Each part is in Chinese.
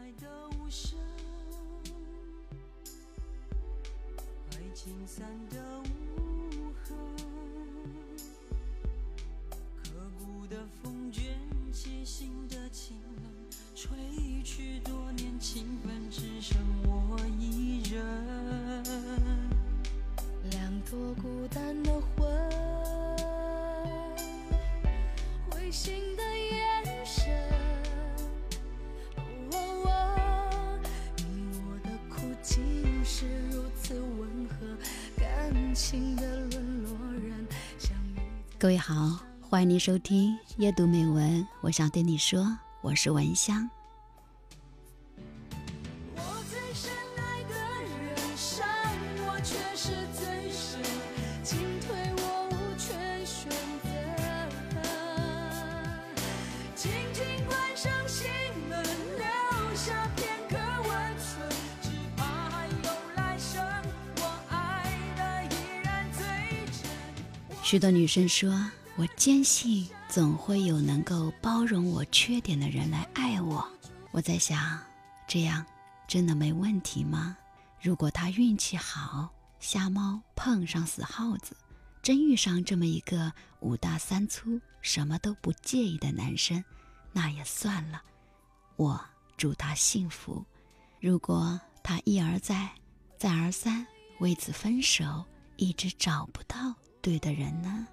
爱的无声，爱情散的无痕，刻骨的风卷起心的情冷，吹去多年情分，只剩我一人。各位好，欢迎您收听阅读美文。我想对你说，我是文香。许多女生说，我坚信总会有能够包容我缺点的人来爱我。我在想，这样真的没问题吗？如果他运气好，瞎猫碰上死耗子，真遇上这么一个五大三粗、什么都不介意的男生，那也算了。我祝他幸福。如果他一而再、再而三为此分手，一直找不到对的人呢？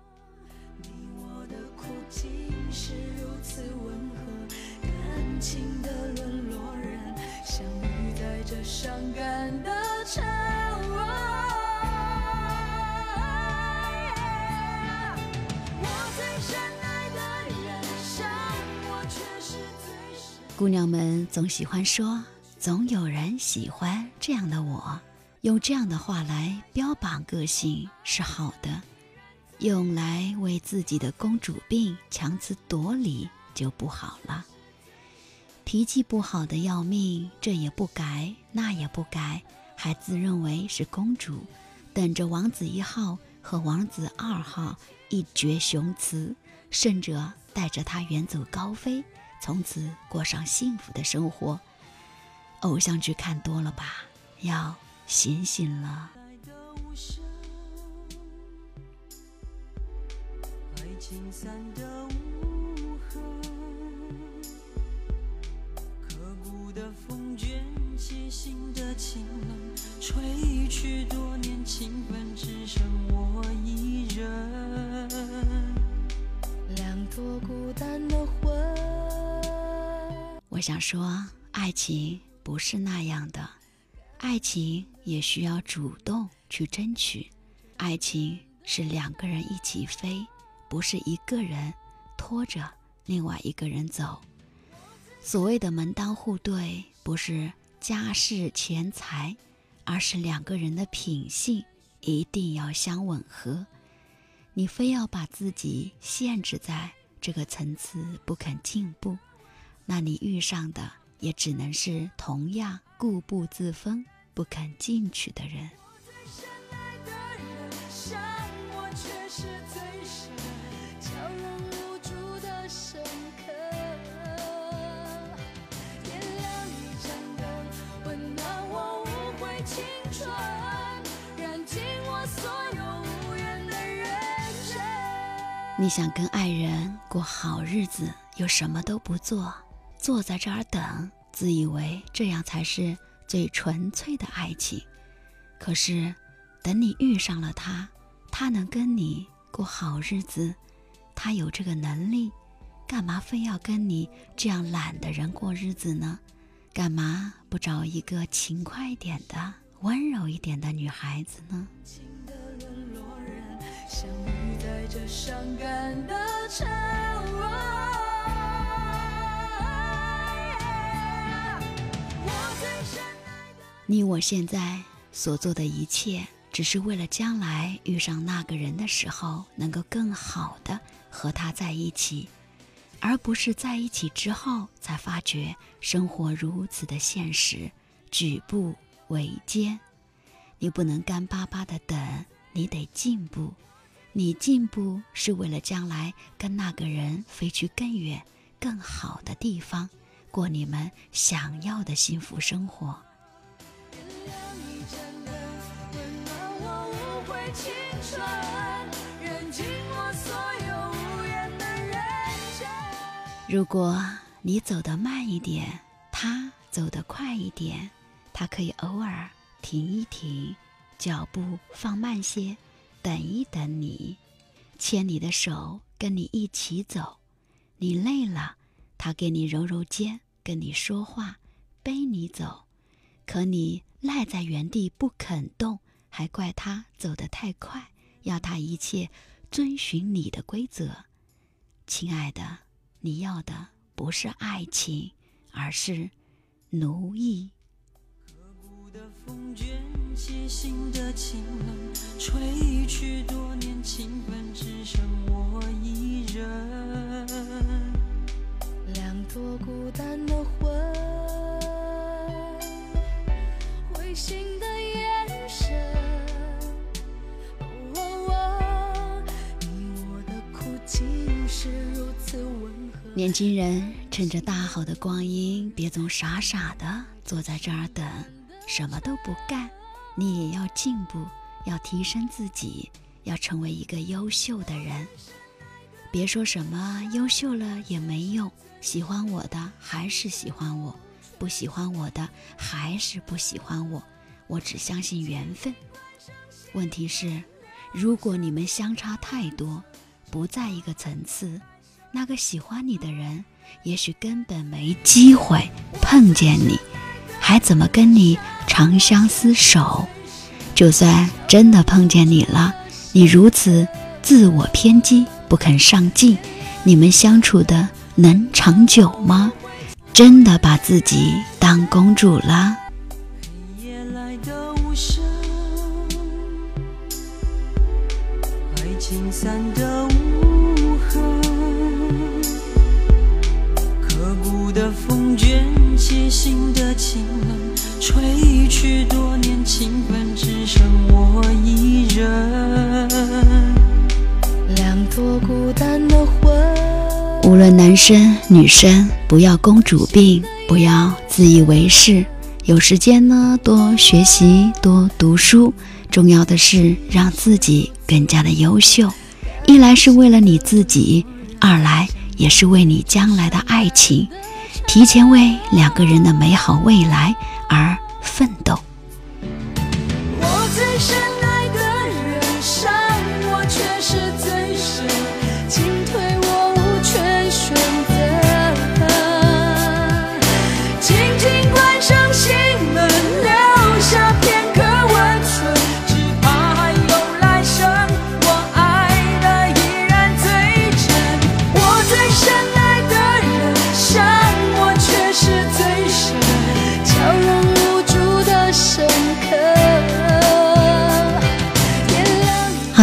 你我的苦竟是如此温和，感情的沦落人相遇在这伤感的城。我最深爱的人伤我却是最深。姑娘们总喜欢说，总有人喜欢这样的我。用这样的话来标榜个性是好的，用来为自己的公主病强词夺理就不好了。脾气不好的要命，这也不改，那也不改，还自认为是公主，等着王子一号和王子二号一决雄雌，甚者带着他远走高飞，从此过上幸福的生活。偶像剧看多了吧？要醒醒了。心，散的无痕，刻骨的风卷起心的清冷，吹去多年情分，只剩我一人。两朵孤单的魂。我想说，爱情不是那样的，爱情也需要主动去争取，爱情是两个人一起飞，不是一个人拖着另外一个人走。所谓的门当户对，不是家世钱财，而是两个人的品性一定要相吻合。你非要把自己限制在这个层次，不肯进步，那你遇上的也只能是同样固步自封、不肯进取的人。我最深爱的人伤我却是最深，你想跟爱人过好日子，又什么都不做，坐在这儿等，自以为这样才是最纯粹的爱情。可是，等你遇上了他，他能跟你过好日子，他有这个能力，干嘛非要跟你这样懒的人过日子呢？干嘛不找一个勤快一点的、温柔一点的女孩子呢？你我现在所做的一切，只是为了将来遇上那个人的时候，能够更好的和他在一起，而不是在一起之后才发觉生活如此的现实，举步维艰。你不能干巴巴的等，你得进步。你进步是为了将来跟那个人飞去更远、更好的地方，过你们想要的幸福生活。青春，认尽我所有无言的认真。如果你走得慢一点，他走得快一点，他可以偶尔停一停，脚步放慢些，等一等你，牵你的手，跟你一起走。你累了，他给你揉揉肩，跟你说话，背你走。可你赖在原地不肯动，还怪他走得太快，要他一切遵循你的规则。亲爱的，你要的不是爱情，而是奴役。古的风卷起心的清冷，吹去多年情分，只剩我一人。两朵孤单的魂，灰心的年轻人，趁着大好的光阴，别总傻傻的坐在这儿等，什么都不干。你也要进步，要提升自己，要成为一个优秀的人。别说什么优秀了也没用，喜欢我的还是喜欢我，不喜欢我的还是不喜欢我。我只相信缘分。问题是，如果你们相差太多，不在一个层次，那个喜欢你的人，也许根本没机会碰见你，还怎么跟你长相厮守？就算真的碰见你了，你如此自我偏激，不肯上进，你们相处的能长久吗？真的把自己当公主了？吹去多年情分，只剩我一人。两朵孤单的魂，无论男生女生，不要公主病，不要自以为是。有时间呢，多学习，多读书。重要的是让自己更加的优秀。一来是为了你自己，二来也是为你将来的爱情，提前为两个人的美好未来而奋斗。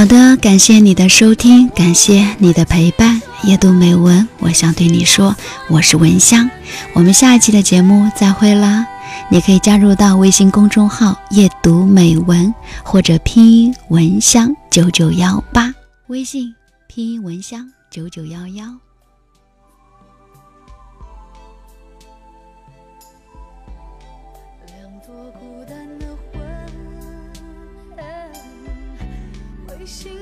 好的，感谢你的收听，感谢你的陪伴。夜读美文，我想对你说，我是蚊香。我们下一期的节目再会啦！你可以加入到微信公众号“夜读美文”或者拼音“蚊香九九幺八”，微信拼音“蚊香九九幺幺”。灰心